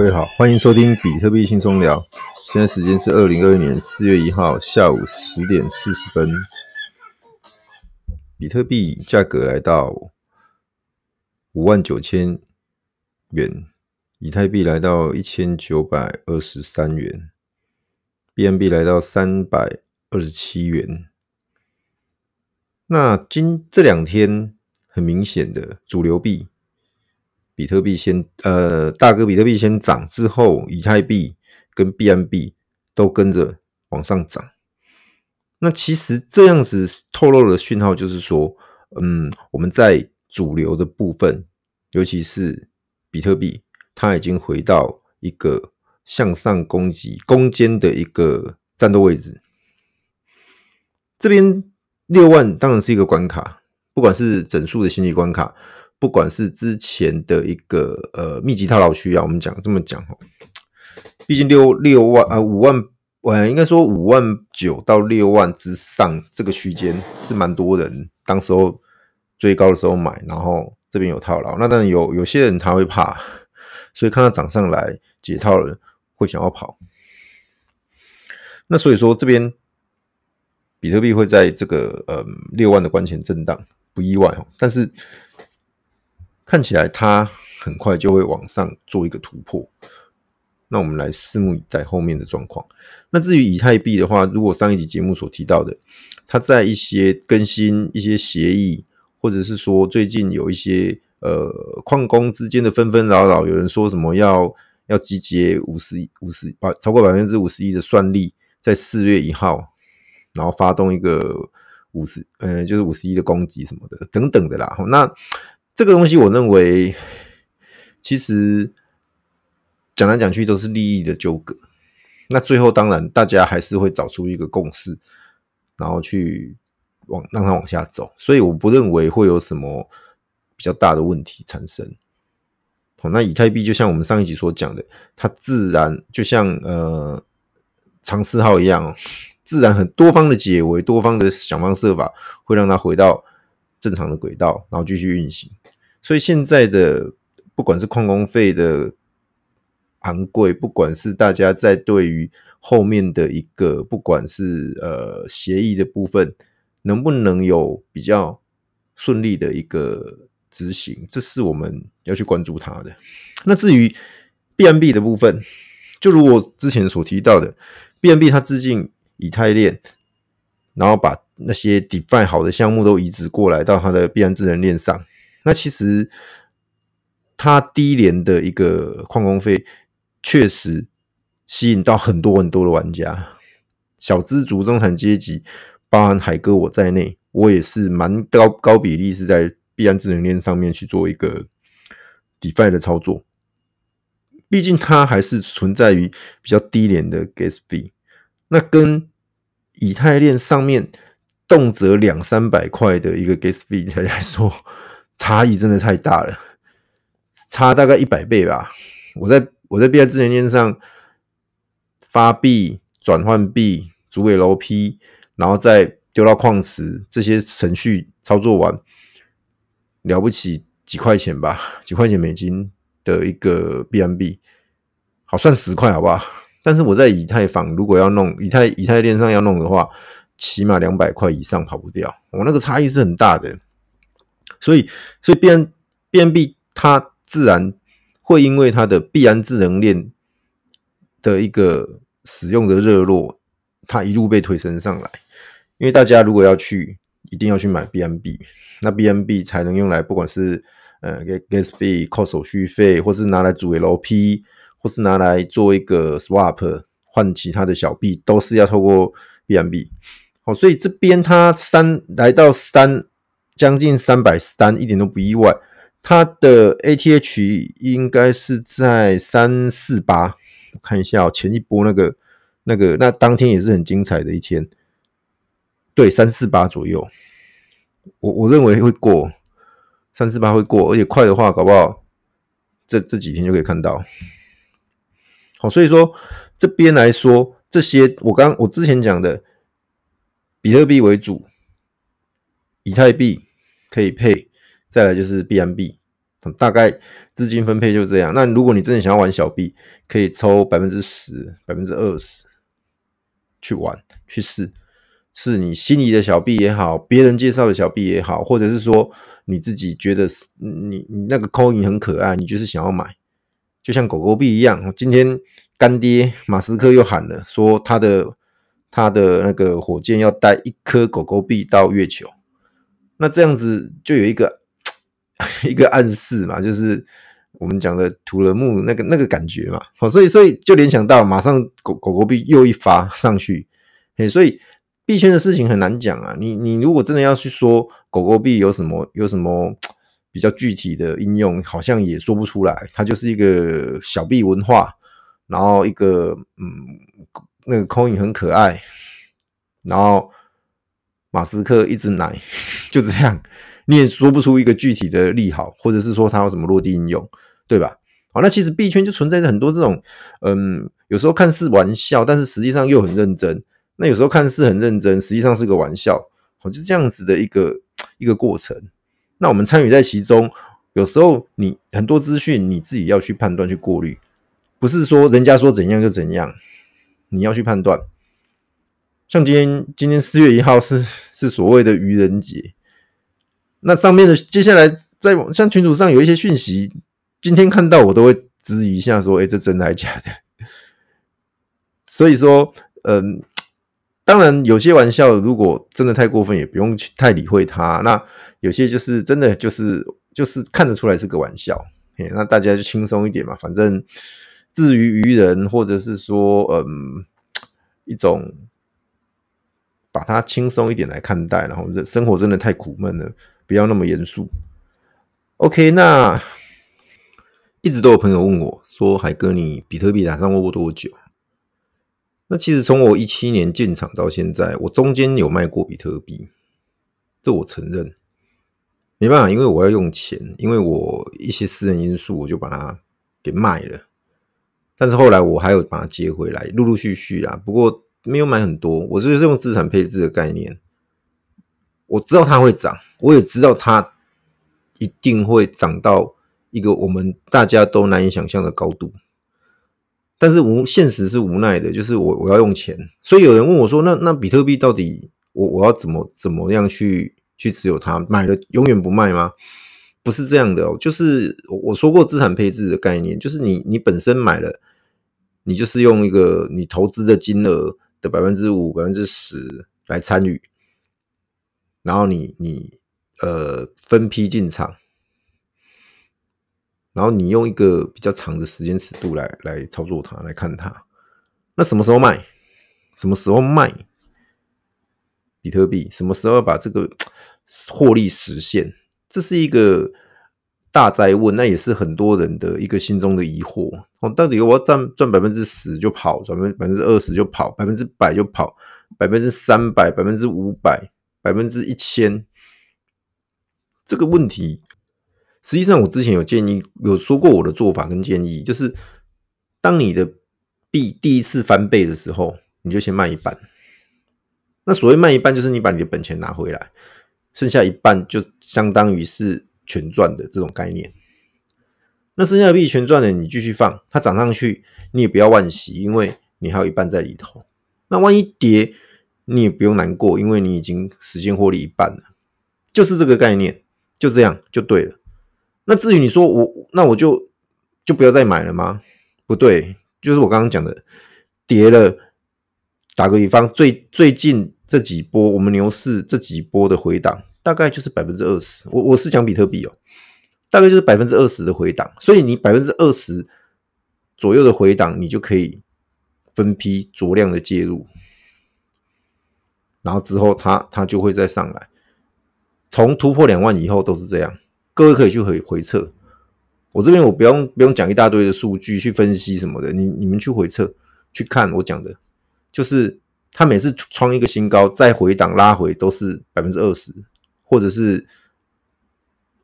各位好，欢迎收听比特币轻松聊。现在时间是二零二二年四月一号下午十点四十分。比特币价格来到五万九千元，以太币来到一千九百二十三元，BNB 来到三百二十七元。那今这两天很明显的主流币。比特币先呃，大哥，比特币先涨之后，以太币跟 BNB 都跟着往上涨。那其实这样子透露的讯号就是说，嗯，我们在主流的部分，尤其是比特币，它已经回到一个向上攻击攻坚的一个战斗位置。这边六万当然是一个关卡，不管是整数的心理关卡。不管是之前的一个呃密集套牢区啊，我们讲这么讲哦，毕竟六六万啊五万，呃应该说五万九到六万之上这个区间是蛮多人当时候最高的时候买，然后这边有套牢，那当然有有些人他会怕，所以看到涨上来解套了会想要跑，那所以说这边比特币会在这个呃六万的关前震荡不意外哦，但是。看起来它很快就会往上做一个突破，那我们来拭目以待后面的状况。那至于以太币的话，如果上一集节目所提到的，它在一些更新一些协议，或者是说最近有一些呃矿工之间的纷纷扰扰，有人说什么要要集结五十五十百超过百分之五十一的算力，在四月一号，然后发动一个五十呃就是五十一的攻击什么的等等的啦，那。这个东西，我认为其实讲来讲去都是利益的纠葛。那最后，当然大家还是会找出一个共识，然后去往让它往下走。所以，我不认为会有什么比较大的问题产生。好，那以太币就像我们上一集所讲的，它自然就像呃长四号一样，自然很多方的解围，多方的想方设法，会让它回到正常的轨道，然后继续运行。所以现在的不管是矿工费的昂贵，不管是大家在对于后面的一个不管是呃协议的部分，能不能有比较顺利的一个执行，这是我们要去关注它的。那至于 BNB 的部分，就如我之前所提到的，BNB 它致敬以太链，然后把那些 defi 好的项目都移植过来到它的必然智能链上。那其实，它低廉的一个矿工费，确实吸引到很多很多的玩家，小资族、中产阶级，包含海哥我在内，我也是蛮高高比例是在必然智能链上面去做一个 DeFi 的操作。毕竟它还是存在于比较低廉的 Gas fee，那跟以太链上面动辄两三百块的一个 Gas fee 来说。差异真的太大了，差大概一百倍吧。我在我在币安智能链上发币、转换币、组 LP，然后再丢到矿池，这些程序操作完，了不起几块钱吧，几块钱美金的一个 BNB，好算十块好不好？但是我在以太坊如果要弄以太以太链上要弄的话，起码两百块以上跑不掉。我那个差异是很大的。所以，所以 BN BNB 它自然会因为它的必安智能链的一个使用的热络，它一路被推升上来。因为大家如果要去，一定要去买 BNB，那 BNB 才能用来不管是呃 gas fee 扣手续费，或是拿来组 LP，或是拿来做一个 swap 换其他的小币，都是要透过 BNB。好，所以这边它三来到三。将近三百三，一点都不意外。它的 ATH 应该是在三四八，我看一下哦，前一波那个、那个、那当天也是很精彩的一天。对，三四八左右，我我认为会过三四八会过，而且快的话，搞不好这这几天就可以看到。好，所以说这边来说，这些我刚我之前讲的比特币为主，以太币。可以配，再来就是 BMB，大概资金分配就这样。那如果你真的想要玩小币，可以抽百分之十、百分之二十去玩去试，是你心仪的小币也好，别人介绍的小币也好，或者是说你自己觉得你你那个 coin 很可爱，你就是想要买，就像狗狗币一样。今天干爹马斯克又喊了，说他的他的那个火箭要带一颗狗狗币到月球，那这样子就有一个 一个暗示嘛，就是。我们讲的土人木那个那个感觉嘛，哦，所以所以就联想到马上狗狗狗币又一发上去，嘿，所以币圈的事情很难讲啊。你你如果真的要去说狗狗币有什么有什么 比较具体的应用，好像也说不出来。它就是一个小币文化，然后一个嗯那个 coin 很可爱，然后马斯克一直奶，就这样。你也说不出一个具体的利好，或者是说它有什么落地应用，对吧？好，那其实币圈就存在着很多这种，嗯，有时候看似玩笑，但是实际上又很认真。那有时候看似很认真，实际上是个玩笑，好，就这样子的一个一个过程。那我们参与在其中，有时候你很多资讯你自己要去判断、去过滤，不是说人家说怎样就怎样，你要去判断。像今天，今天四月一号是 是所谓的愚人节。那上面的接下来在像群组上有一些讯息，今天看到我都会质疑一下，说：“哎，这真的还是假的？” 所以说，嗯，当然有些玩笑如果真的太过分，也不用去太理会它。那有些就是真的就是就是看得出来是个玩笑，那大家就轻松一点嘛。反正至于愚人，或者是说，嗯，一种把它轻松一点来看待，然后这生活真的太苦闷了。不要那么严肃。OK，那一直都有朋友问我说：“海哥，你比特币打上过多久？”那其实从我一七年进场到现在，我中间有卖过比特币，这我承认。没办法，因为我要用钱，因为我一些私人因素，我就把它给卖了。但是后来我还有把它接回来，陆陆续续啊。不过没有买很多，我就是用资产配置的概念。我知道它会涨，我也知道它一定会涨到一个我们大家都难以想象的高度。但是无现实是无奈的，就是我我要用钱，所以有人问我说：“那那比特币到底我我要怎么怎么样去去持有它？买了永远不卖吗？”不是这样的哦，就是我说过资产配置的概念，就是你你本身买了，你就是用一个你投资的金额的百分之五、百分之十来参与。然后你你呃分批进场，然后你用一个比较长的时间尺度来来操作它，来看它。那什么时候卖？什么时候卖比特币？什么时候把这个 获利实现？这是一个大灾问，那也是很多人的一个心中的疑惑。哦，到底我要赚赚百分之十就跑，赚百分之二十就跑，百分之百就跑，百分之三百，百分之五百？百分之一千，这个问题，实际上我之前有建议，有说过我的做法跟建议，就是当你的币第一次翻倍的时候，你就先卖一半。那所谓卖一半，就是你把你的本钱拿回来，剩下一半就相当于是全赚的这种概念。那剩下的币全赚的，你继续放，它涨上去，你也不要惋惜，因为你还有一半在里头。那万一跌，你也不用难过，因为你已经实现获利一半了，就是这个概念，就这样就对了。那至于你说我，那我就就不要再买了吗？不对，就是我刚刚讲的，跌了，打个比方，最最近这几波我们牛市这几波的回档，大概就是百分之二十。我我是讲比特币哦，大概就是百分之二十的回档，所以你百分之二十左右的回档，你就可以分批酌量的介入。然后之后它，它就会再上来。从突破两万以后都是这样，各位可以去回回测。我这边我不用不用讲一大堆的数据去分析什么的，你你们去回测去看我讲的，就是它每次创一个新高，再回档拉回都是百分之二十，或者是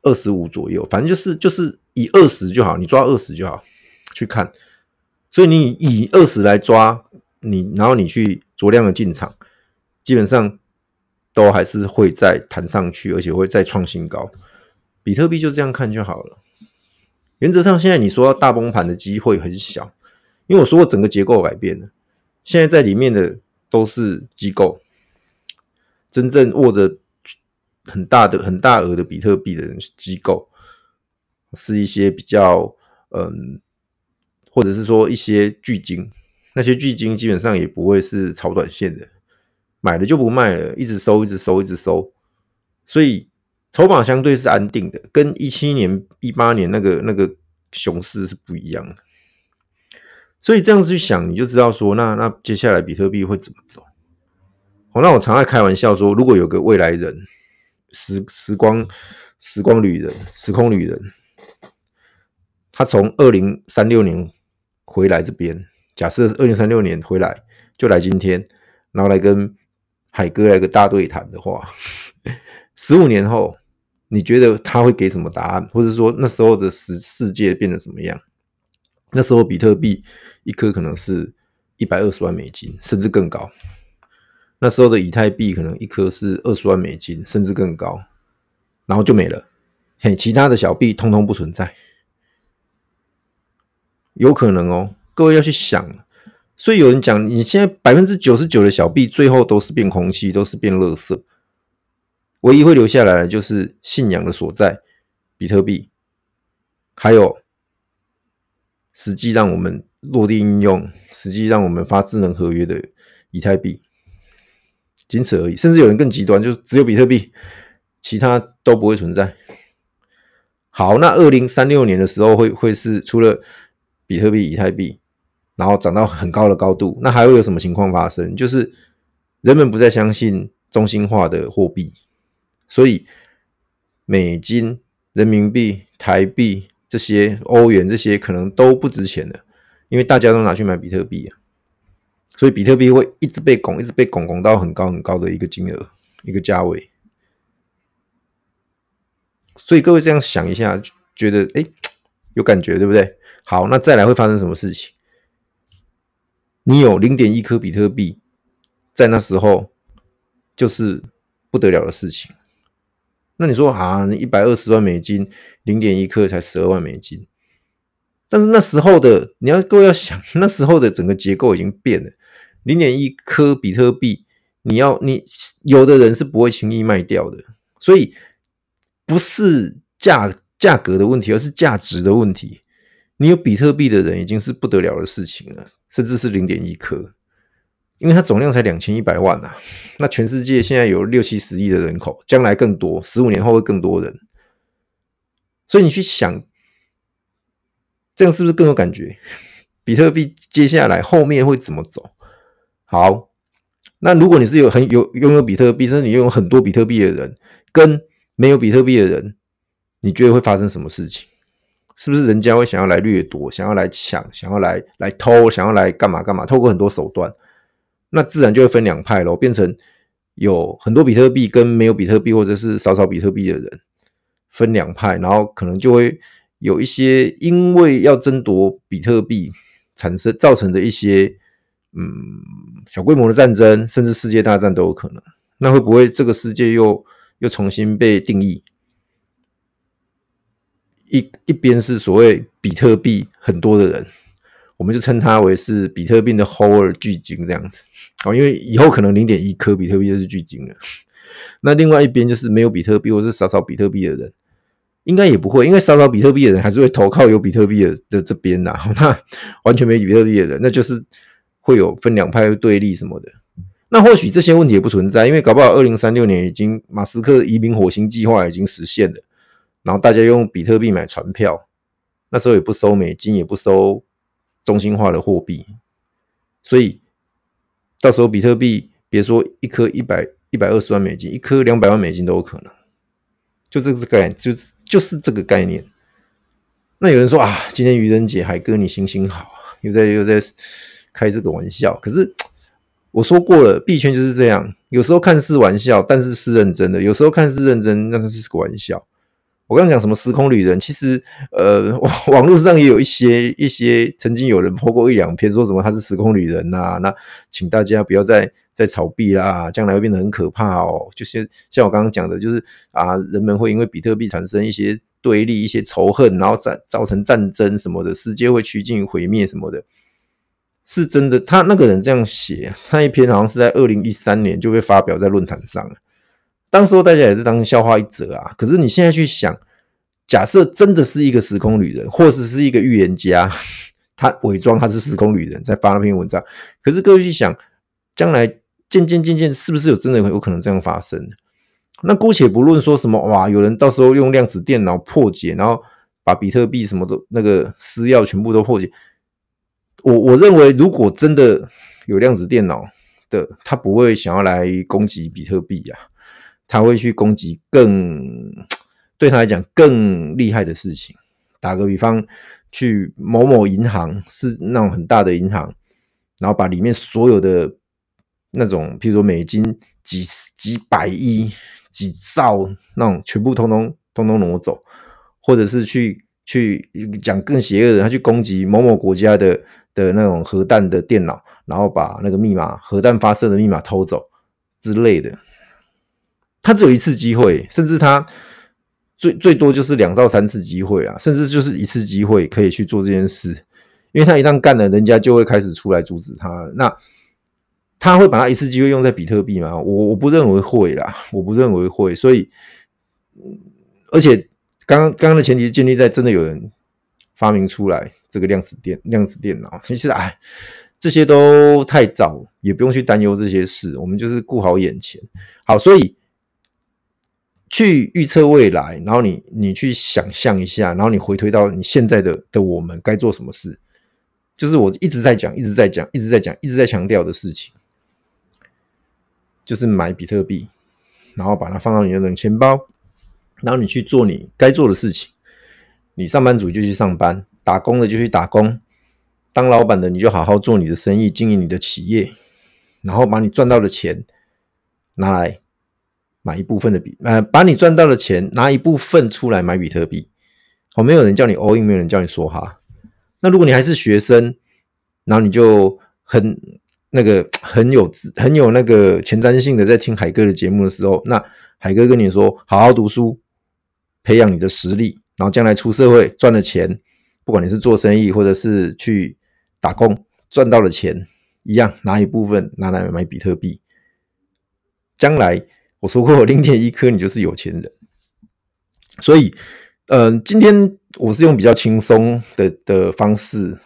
二十五左右，反正就是就是以二十就好，你抓二十就好去看。所以你以二十来抓你，然后你去酌量的进场。基本上都还是会再弹上去，而且会再创新高。比特币就这样看就好了。原则上，现在你说要大崩盘的机会很小，因为我说过整个结构改变了，现在在里面的都是机构，真正握着很大的、很大额的比特币的机构，是一些比较嗯，或者是说一些巨鲸，那些巨鲸基本上也不会是炒短线的，买了就不卖了，一直收，一直收，一直收，所以。筹码相对是安定的，跟一七年、一八年那个那个熊市是不一样的。所以这样子去想，你就知道说，那那接下来比特币会怎么走？好，那我常爱开玩笑说，如果有个未来人，时时光时光旅人、时空旅人，他从二零三六年回来这边，假设二零三六年回来，就来今天，然后来跟海哥来个大对谈的话，十五年后。你觉得他会给什么答案，或者说那时候的世世界变得怎么样？那时候比特币一颗可能是一百二十万美金，甚至更高。那时候的以太币可能一颗是二十万美金，甚至更高，然后就没了。嘿，其他的小币通通不存在，有可能哦。各位要去想，所以有人讲，你现在百分之九十九的小币最后都是变空气，都是变垃圾。唯一会留下来的就是信仰的所在，比特币，还有实际让我们落地应用、实际让我们发智能合约的以太币，仅此而已。甚至有人更极端，就只有比特币，其他都不会存在。好，那二零三六年的时候会会是除了比特币、以太币，然后涨到很高的高度，那还会有什么情况发生？就是人们不再相信中心化的货币。所以，美金、人民币、台币这些欧元这些可能都不值钱了，因为大家都拿去买比特币啊。所以，比特币会一直被拱，一直被拱，拱到很高很高的一个金额、一个价位。所以，各位这样想一下，觉得哎，有感觉对不对？好，那再来会发生什么事情？你有零点一颗比特币，在那时候就是不得了的事情。那你说啊，你一百二十万美金，零点一颗才十二万美金，但是那时候的你要各位要想，那时候的整个结构已经变了。零点一颗比特币，你要你有的人是不会轻易卖掉的，所以不是价价格的问题，而是价值的问题。你有比特币的人已经是不得了的事情了，甚至是零点一颗。因为它总量才两千一百万呐、啊，那全世界现在有六七十亿的人口，将来更多，十五年后会更多人，所以你去想，这样是不是更有感觉？比特币接下来后面会怎么走？好，那如果你是有很有拥有比特币，甚至你拥有很多比特币的人，跟没有比特币的人，你觉得会发生什么事情？是不是人家会想要来掠夺，想要来抢，想要来来偷，想要来干嘛干嘛？透过很多手段。那自然就会分两派咯，变成有很多比特币跟没有比特币，或者是少少比特币的人分两派，然后可能就会有一些因为要争夺比特币产生造成的一些嗯小规模的战争，甚至世界大战都有可能。那会不会这个世界又又重新被定义？一一边是所谓比特币很多的人。我们就称它为是比特币的 whole 巨鲸这样子哦，因为以后可能零点一颗比特币就是巨鲸了。那另外一边就是没有比特币或是少少比特币的人，应该也不会，因为少少比特币的人还是会投靠有比特币的的这边呐。那完全没比特币的人，那就是会有分两派对立什么的。那或许这些问题也不存在，因为搞不好二零三六年已经马斯克移民火星计划已经实现了，然后大家用比特币买船票，那时候也不收美金，也不收。中心化的货币，所以到时候比特币别说一颗一百一百二十万美金，一颗两百万美金都有可能。就这个概念，就就是这个概念。那有人说啊，今天愚人节，海哥你心情好，又在又在开这个玩笑。可是我说过了，币圈就是这样，有时候看似玩笑，但是是认真的；有时候看似认真，但是是个玩笑。我刚刚讲什么时空旅人，其实呃，网络上也有一些一些曾经有人 po 过一两篇，说什么他是时空旅人呐、啊，那请大家不要再再炒币啦，将来会变得很可怕哦。就是像我刚刚讲的，就是啊，人们会因为比特币产生一些对立、一些仇恨，然后造造成战争什么的，世界会趋近于毁灭什么的，是真的。他那个人这样写，他一篇好像是在二零一三年就被发表在论坛上了，当时候大家也是当笑话一则啊。可是你现在去想，假设真的是一个时空旅人，或者是一个预言家，他伪装他是时空旅人，在发那篇文章，可是各位去想，将来渐渐渐渐是不是有真的有可能这样发生？那姑且不论说什么哇，有人到时候用量子电脑破解，然后把比特币什么的那个私钥全部都破解。我我认为，如果真的有量子电脑的，他不会想要来攻击比特币呀，他会去攻击更对他来讲更厉害的事情。打个比方，去某某银行是那种很大的银行，然后把里面所有的那种，譬如说美金几几百亿。几兆那种全部通通通通挪走，或者是去去讲更邪恶的，他去攻击某某国家的的那种核弹的电脑，然后把那个密码核弹发射的密码偷走之类的。他只有一次机会，甚至他最最多就是两到三次机会啊，甚至就是一次机会可以去做这件事，因为他一旦干了，人家就会开始出来阻止他。那。他会把他一次机会用在比特币吗？我我不认为会啦，我不认为会。所以，而且刚刚刚的前提建立在真的有人发明出来这个量子电量子电脑。其实哎，这些都太早，也不用去担忧这些事。我们就是顾好眼前。好，所以去预测未来，然后你你去想象一下，然后你回推到你现在的的我们该做什么事，就是我一直在讲，一直在讲，一直在讲，一直在强调的事情。就是买比特币，然后把它放到你的冷钱包，然后你去做你该做的事情。你上班族就去上班，打工的就去打工，当老板的你就好好做你的生意，经营你的企业，然后把你赚到的钱拿来买一部分的比，呃，把你赚到的钱拿一部分出来买比特币。哦，没有人叫你 all in，没有人叫你说哈。那如果你还是学生，然后你就很。那个很有很有那个前瞻性的，在听海哥的节目的时候，那海哥跟你说，好好读书，培养你的实力，然后将来出社会赚了钱，不管你是做生意或者是去打工，赚到了钱一样，拿一部分拿来买比特币。将来我说过，零点一颗你就是有钱人。所以，嗯、今天我是用比较轻松的的方式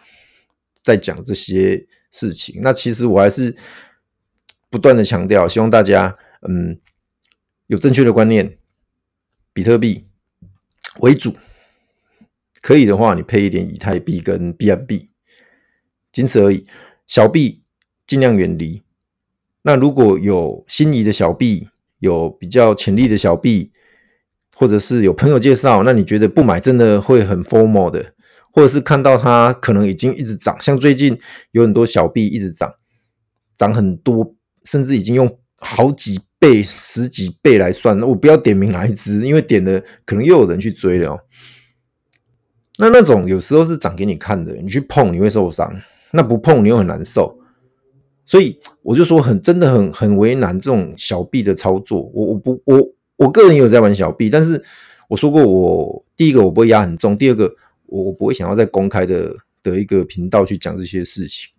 在讲这些。事情，那其实我还是不断的强调，希望大家嗯有正确的观念，比特币为主，可以的话，你配一点以太币跟 BNB，仅此而已。小币尽量远离。那如果有心仪的小币，有比较潜力的小币，或者是有朋友介绍，那你觉得不买真的会很 formal 的。或者是看到它可能已经一直涨，像最近有很多小币一直涨，涨很多，甚至已经用好几倍、十几倍来算。那我不要点名哪一支，因为点了可能又有人去追了。那那种有时候是涨给你看的，你去碰你会受伤，那不碰你又很难受。所以我就说很真的很很为难这种小币的操作。我我不我我个人也有在玩小币，但是我说过我第一个我不会压很重，第二个。我我不会想要在公开的的一个频道去讲这些事情，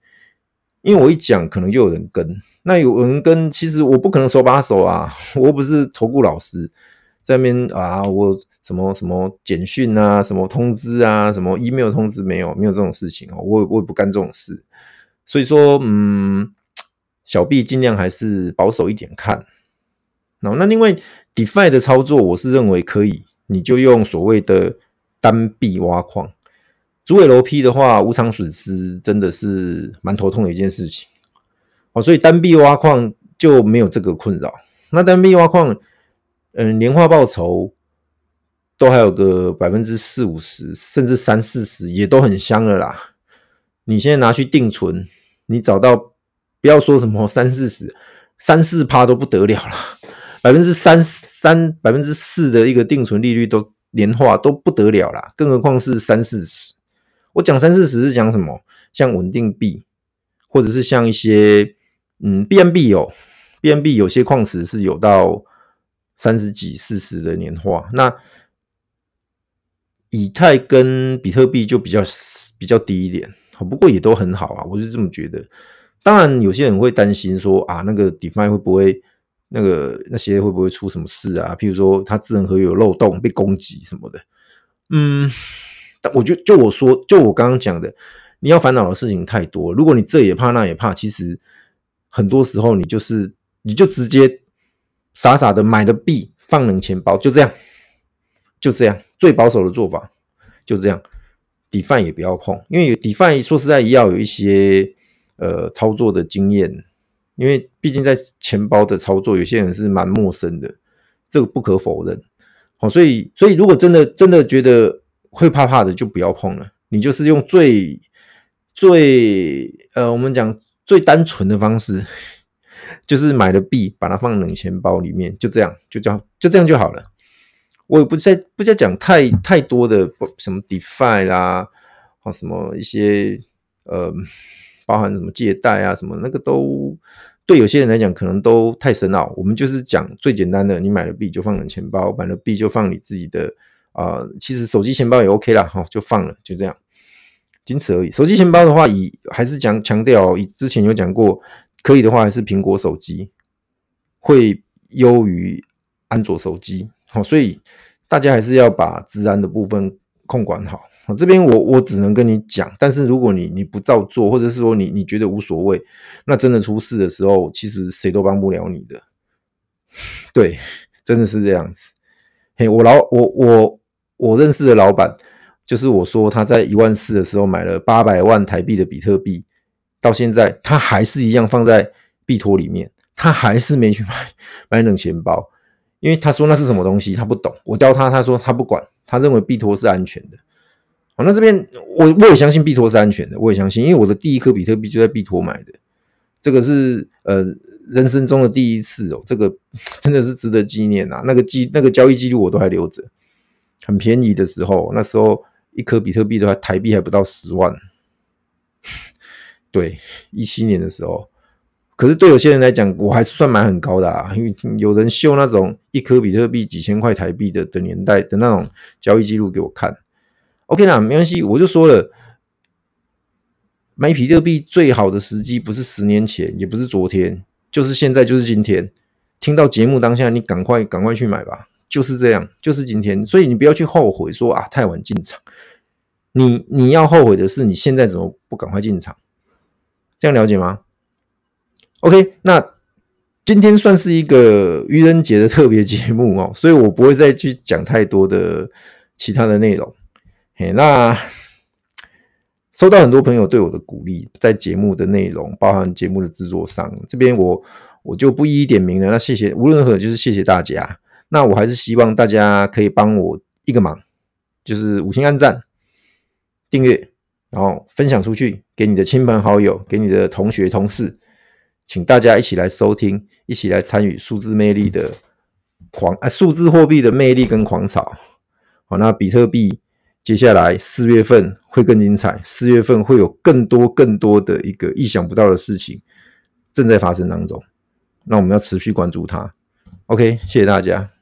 因为我一讲可能就有人跟，那有人跟，其实我不可能手把手啊，我不是投顾老师，在那边啊，我什么什么简讯啊，什么通知啊，什么 email 通知没有，没有这种事情哦，我我也不干这种事，所以说，嗯，小币尽量还是保守一点看，那那另外 DeFi 的操作，我是认为可以，你就用所谓的。单币挖矿，主尾楼批的话，无偿损失真的是蛮头痛的一件事情。哦，所以单币挖矿就没有这个困扰。那单币挖矿，嗯，年化报酬都还有个百分之四五十，甚至三四十，也都很香了啦。你现在拿去定存，你找到不要说什么 三四十，三四趴都不得了了，百分之三三百分之四的一个定存利率都。年化都不得了啦，更何况是三四十。我讲三四十是讲什么？像稳定币，或者是像一些嗯 BNB 有 BNB 有些矿池是有到三十几、四十的年化。那以太跟比特币就比较比较低一点，不过也都很好啊，我是这么觉得。当然，有些人会担心说啊，那个 DeFi 会不会那个那些会不会出什么事啊？譬如说，它智能合约有漏洞被攻击什么的。嗯，但我就就我说，就我刚刚讲的，你要烦恼的事情太多。如果你这也怕那也怕，其实很多时候你就是你就直接傻傻的买的币放冷钱包，就这样，就这样，最保守的做法就这样。底饭也不要碰，因为底饭说实在要有一些。呃，操作的经验，因为毕竟在钱包的操作，有些人是蛮陌生的，这个不可否认。好，所以，所以如果真的真的觉得会怕怕的，就不要碰了。你就是用最最呃，我们讲最单纯的方式，就是买了币，把它放冷钱包里面，就这样，就这样，就这样就好了。我也不再不再讲太太多的什么 DeFi 啦，或什么一些呃。包含什么借贷啊，什么那个都对有些人来讲可能都太深奥。我们就是讲最简单的，你买了币就放冷钱包，买了币就放你自己的啊、其实手机钱包也 OK 啦，哈，就放了，就这样，仅此而已。手机钱包的话，以还是讲强调，以之前有讲过，可以的话还是苹果手机会优于安卓手机，好，所以大家还是要把资安的部分控管好。我这边我我只能跟你讲，但是如果你你不照做，或者是说你你觉得无所谓，那真的出事的时候，其实谁都帮不了你的。对，真的是这样子。嘿，我老我我我认识的老板，就是我说他在一万四的时候买了八百万台币的比特币，到现在他还是一样放在币托里面，他还是没去买买冷钱包，因为他说那是什么东西，他不懂。我教他，他说他不管，他认为币托是安全的。好，那这边我我也相信币托是安全的，我也相信，因为我的第一颗比特币就在币托买的，这个是呃人生中的第一次哦，这个 真的是值得纪念呐。那个记那个交易记录我都还留着，很便宜的时候，那时候一颗比特币的话，台币还不到十万。对，一七年的时候，可是对有些人来讲，我还算买很高的啊，因为有人秀那种一颗比特币几千块台币的的年代的那种交易记录给我看。OK 啦，没关系，我就说了，买比特币最好的时机不是十年前，也不是昨天，就是现在，就是今天。听到节目当下，你赶快赶快去买吧，就是这样，就是今天。所以你不要去后悔说啊，太晚进场。你你要后悔的是你现在怎么不赶快进场？这样了解吗？OK，那今天算是一个愚人节的特别节目哦，所以我不会再去讲太多的其他的内容。嘿，那收到很多朋友对我的鼓励，在节目的内容，包含节目的制作上，这边我我就不一一点名了。那谢谢，无论如何就是谢谢大家。那我还是希望大家可以帮我一个忙，就是五星按赞、订阅，然后分享出去给你的亲朋好友，给你的同学同事，请大家一起来收听，一起来参与数字魅力的狂啊，数字货币的魅力跟狂潮。好，那比特币。接下来四月份会更精彩，四月份会有更多更多的一个意想不到的事情正在发生当中，那我们要持续关注它。OK，谢谢大家。